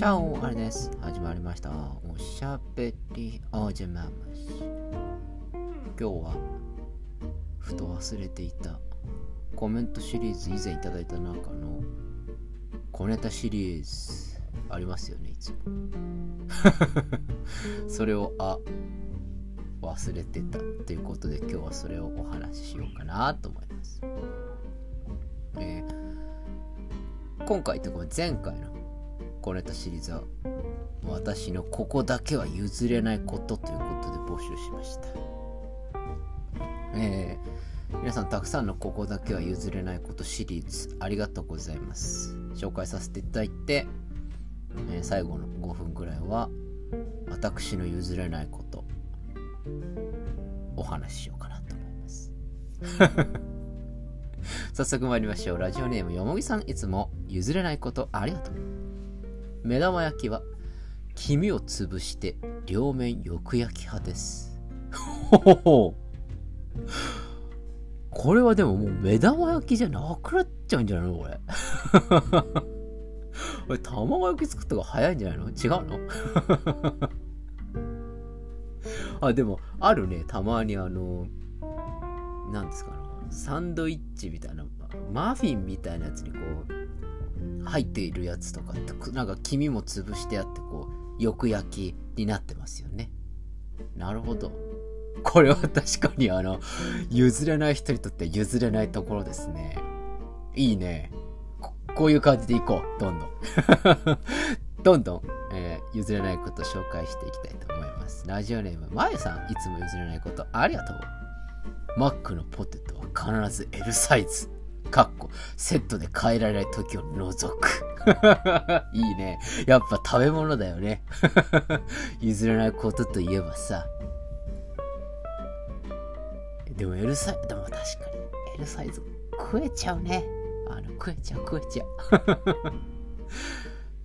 チャオあれです。始まりました。おしゃべりおじまむし。今日は、ふと忘れていたコメントシリーズ以前いただいた中の小ネタシリーズありますよね、いつも。それを、あ、忘れてたということで今日はそれをお話ししようかなと思います。えー今回というか前回の小ネタシリーズは私のここだけは譲れないことということで募集しました。えー皆さんたくさんのここだけは譲れないことシリーズありがとうございます。紹介させていただいて、えー最後の5分ぐらいは私の譲れないことお話ししようかなと思います。早速参りましょう。ラジオネームよもぎさんいつも譲れないことありがとう。目玉焼きは黄身を潰して両面よく焼き派です。ほほほこれはでももう目玉焼きじゃなくなっちゃうんじゃないの？これ。これ卵焼き作った方が早いんじゃないの？違うの？あ、でもあるね。たまにあの、なんですかね。サンドイッチみたいな、マフィンみたいなやつにこう、入っているやつとかって、なんか黄身も潰してあって、こう、よく焼きになってますよね。なるほど。これは確かにあの、譲れない人にとって譲れないところですね。いいね。こういう感じでいこう。どんどん。どんどん、えー譲れないこと紹介していきたいと思います。ラジオネーム、まゆさん、いつも譲れないことありがとう。マックのポテトは必ず L サイズ。かっこ、セットで変えられない時を除く。いいね。やっぱ食べ物だよね。譲れないことといえばさ。でも L サイズ、でも確かに L サイズ食えちゃうね。あの、食えちゃう食えちゃう。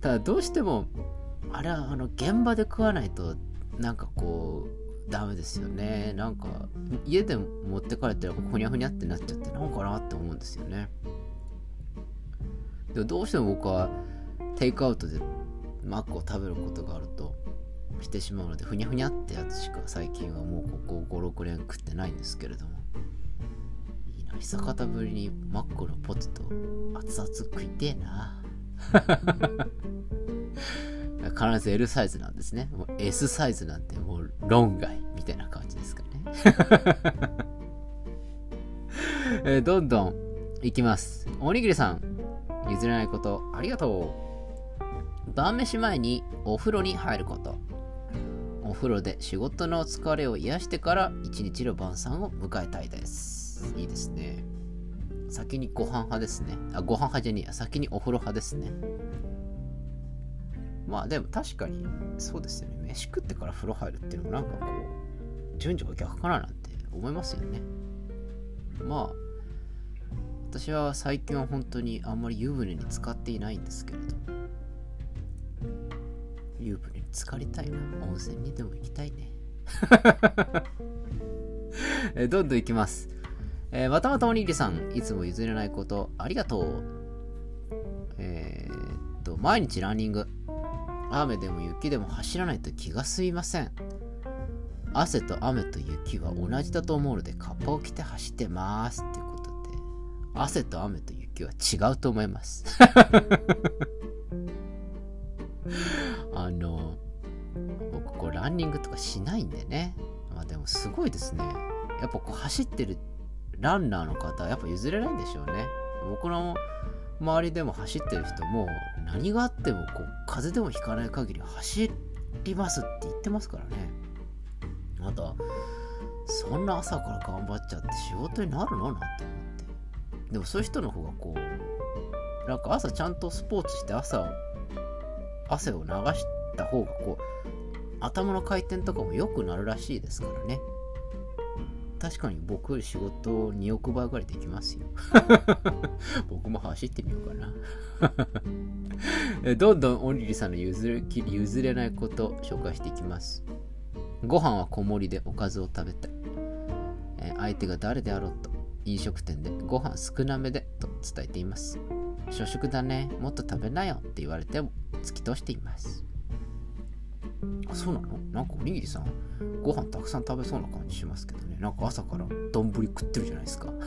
ただどうしても、あれはあの、現場で食わないと、なんかこう、ダメですよね。なんか、家で持ってかれたらふにゃふにゃってなっちゃって、なんかなって思うんですよね。でもどうしても僕は、テイクアウトでマックを食べることがあると、してしまうので、ふにゃふにゃってやつしか最近はもうここ5、6年食ってないんですけれども。いいな、久方ぶりにマックのポテト熱々食いてえな。必ず L サイズなんですね。もう S サイズなんて論外みたいな感じですかね。えーどんどんいきます。おにぎりさん、譲れないことありがとう。晩飯前にお風呂に入ること。お風呂で仕事の疲れを癒してから一日の晩餐を迎えたいです。いいですね。先にご飯派ですね。あ、ご飯派じゃねえや。先にお風呂派ですね。まあでも確かにそうですよね。飯食ってから風呂入るっていうのもなんかこう、順序が逆かななんて思いますよね。まあ、私は最近は本当にあんまり湯船に浸かっていないんですけれど湯船に浸かりたいな。温泉にでも行きたいね。えどんどん行きます。えーまたまたおにぎりさん、いつも譲れないことありがとう。えーっと、毎日ランニング。雨でも雪でも走らないと気が吸いません。汗と雨と雪は同じだと思うので、カッパを着て走ってます。っていうことで、汗と雨と雪は違うと思います。あの、僕、こう、ランニングとかしないんでね。まあでも、すごいですね。やっぱこう、走ってるランナーの方はやっぱ譲れないんでしょうね。僕の周りでも走ってる人も何があってもこう風邪でもひかない限り走りますって言ってますからね。また、そんな朝から頑張っちゃって仕事になるのなんて思って。でもそういう人の方がこう、なんか朝ちゃんとスポーツして朝、汗を流した方がこう、頭の回転とかも良くなるらしいですからね。確かに僕より仕事2億倍ぐらいできますよ。僕も走ってみようかな。えどんどんおにぎりさんの譲る譲れないことを紹介していきます。ご飯は小盛りでおかずを食べたい。えー相手が誰であろうと飲食店でご飯少なめでと伝えています。小食だねもっと食べなよって言われても突き通していますあそうなの？なんかおにぎりさんご飯たくさん食べそうな感じしますけどね。なんか朝から丼食ってるじゃないですか。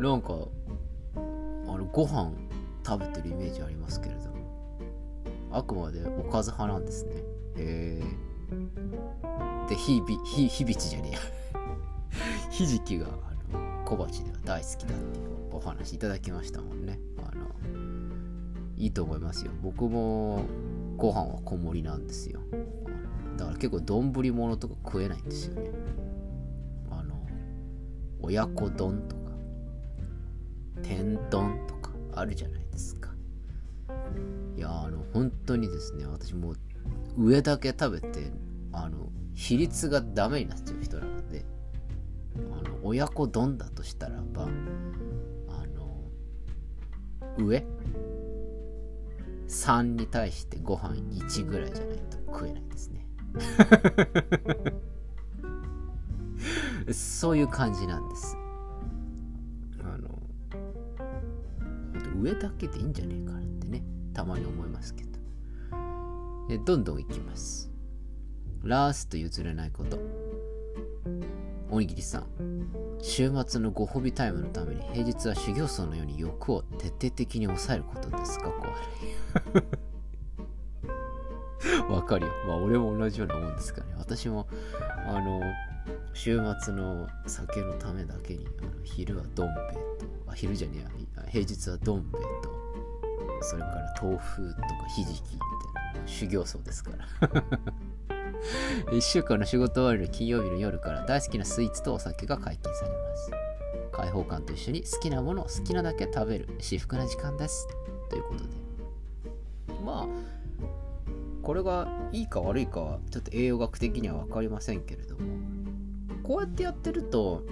なんかあのご飯食べてるイメージありますけれども。あくまでおかず派なんですね。へえでひびひひびちじゃねえや。ひじきがあの小鉢では大好きだっていうお話いただきましたもんね。あのいいと思いますよ。僕もご飯は小盛りなんですよ。だから結構丼物とか食えないんですよね。あの親子丼とか天丼とかあるじゃないですか。いやあの本当にですね私もう上だけ食べてあの比率がダメになっちゃう人なのであの親子丼だとしたらばあの上3に対してご飯1ぐらいじゃないと食えないですね。そういう感じなんです。あの上だけでいいんじゃねえかなってね。たまに思いますけど。でどんどんいきます。ラースと譲れないこと。おにぎりさん週末のご褒美タイムのために平日は修行僧のように欲を徹底的に抑えることですか？怖い わかるよ。まあ俺も同じようなもんですからね。私もあの週末の酒のためだけにあの昼はどん兵衛とあ昼じゃねえや。平日はどん兵衛とそれから豆腐とかひじきみたいな修行僧ですから。1週間の仕事終わりの金曜日の夜から大好きなスイーツとお酒が解禁されます。開放感と一緒に好きなものを好きなだけ食べる至福な時間です。ということで。まあこれがいいか悪いかはちょっと栄養学的には分かりませんけれども。こうやってやってると、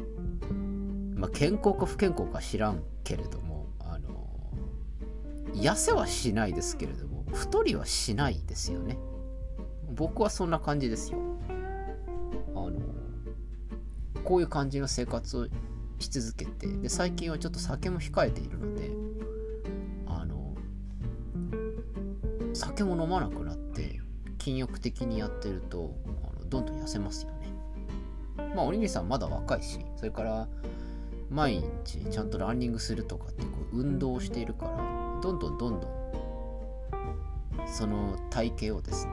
まあ、健康か不健康か知らんけれどもあの痩せはしないですけれども太りはしないですよね。僕はそんな感じですよ。あのこういう感じの生活をし続けてで最近はちょっと酒も控えているのであの酒も飲まなくなって禁欲的にやってるとあのどんどん痩せますよね。まあおにぎりさんまだ若いしそれから毎日ちゃんとランニングするとかってこう運動をしているからどんどんどんどんその体型をですね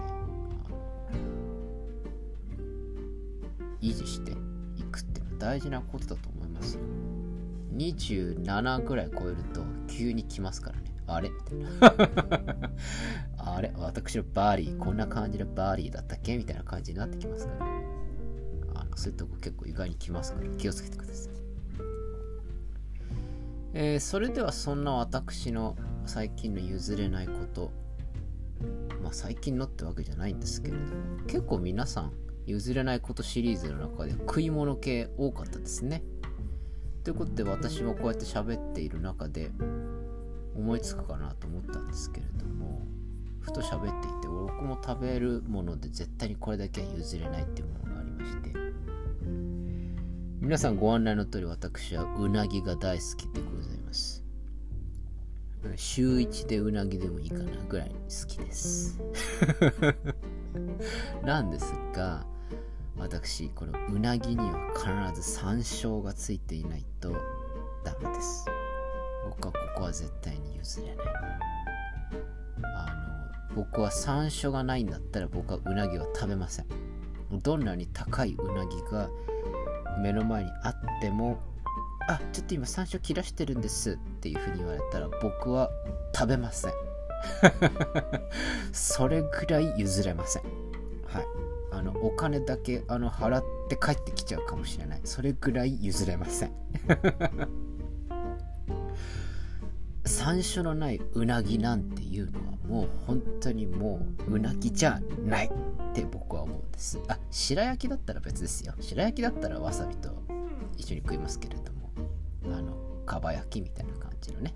維持していくって大事なことだと思いますよ。27ぐらい超えると急に来ますからね。あれ？あれ？私のバディこんな感じのバディだったっけ？みたいな感じになってきますから。あのそういうとこ結構意外に来ますから。気をつけてください。えー、それではそんな私の最近の譲れないこと。まあ最近のってわけじゃないんですけれども。結構皆さん譲れないことシリーズの中で食い物系多かったですね。ということで私もこうやって喋っている中で思いつくかなと思ったんですけれどもふと喋っていて僕も食べるもので絶対にこれだけは譲れないっていうものがありまして皆さんご案内の通り私はうなぎが大好きでございます。週1でうなぎでもいいかなぐらい好きです。なんですが私このうなぎには必ず山椒がついていないとダメです。僕はここは絶対に譲れない。あの僕は山椒がないんだったら僕はうなぎは食べません。どんなに高いうなぎが目の前にあってもあちょっと今山椒切らしてるんですっていうふうに言われたら僕は食べません。それぐらい譲れません。はい。のお金だけあの払って帰ってきちゃうかもしれない。それぐらい譲れません。山椒のないうなぎなんていうのはもう本当にもううなぎじゃないって僕は思うんです。あ白焼きだったら別ですよ。白焼きだったらわさびと一緒に食いますけれども。あのかば焼きみたいな感じのね。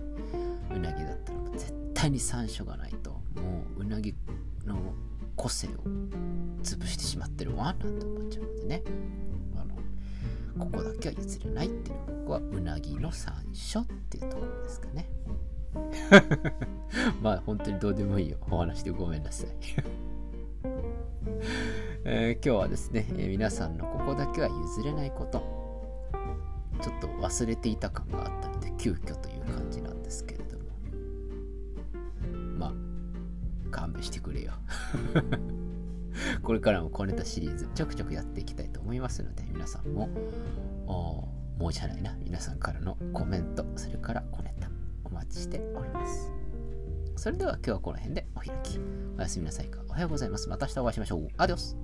うなぎだったら絶対に山椒がないと。もううなぎの個性を潰してしまってるわなんて思っちゃうのでね。あのここだけは譲れないっていうのは僕はうなぎの山椒っていうところですかね。まあ本当にどうでもいいよ。お話でごめんなさい。えー、今日はですね、えー、皆さんのここだけは譲れないこと。ちょっと忘れていた感があったので急遽という感じなんですけれども。まあ勘弁してくれよ。これからも小ネタシリーズちょくちょくやっていきたいと思いますので皆さんももうじゃないな。皆さんからのコメントそれから小ネタお待ちしております。それでは今日はこの辺でお開き。おやすみなさいか。おはようございます。また明日お会いしましょう。アディオス。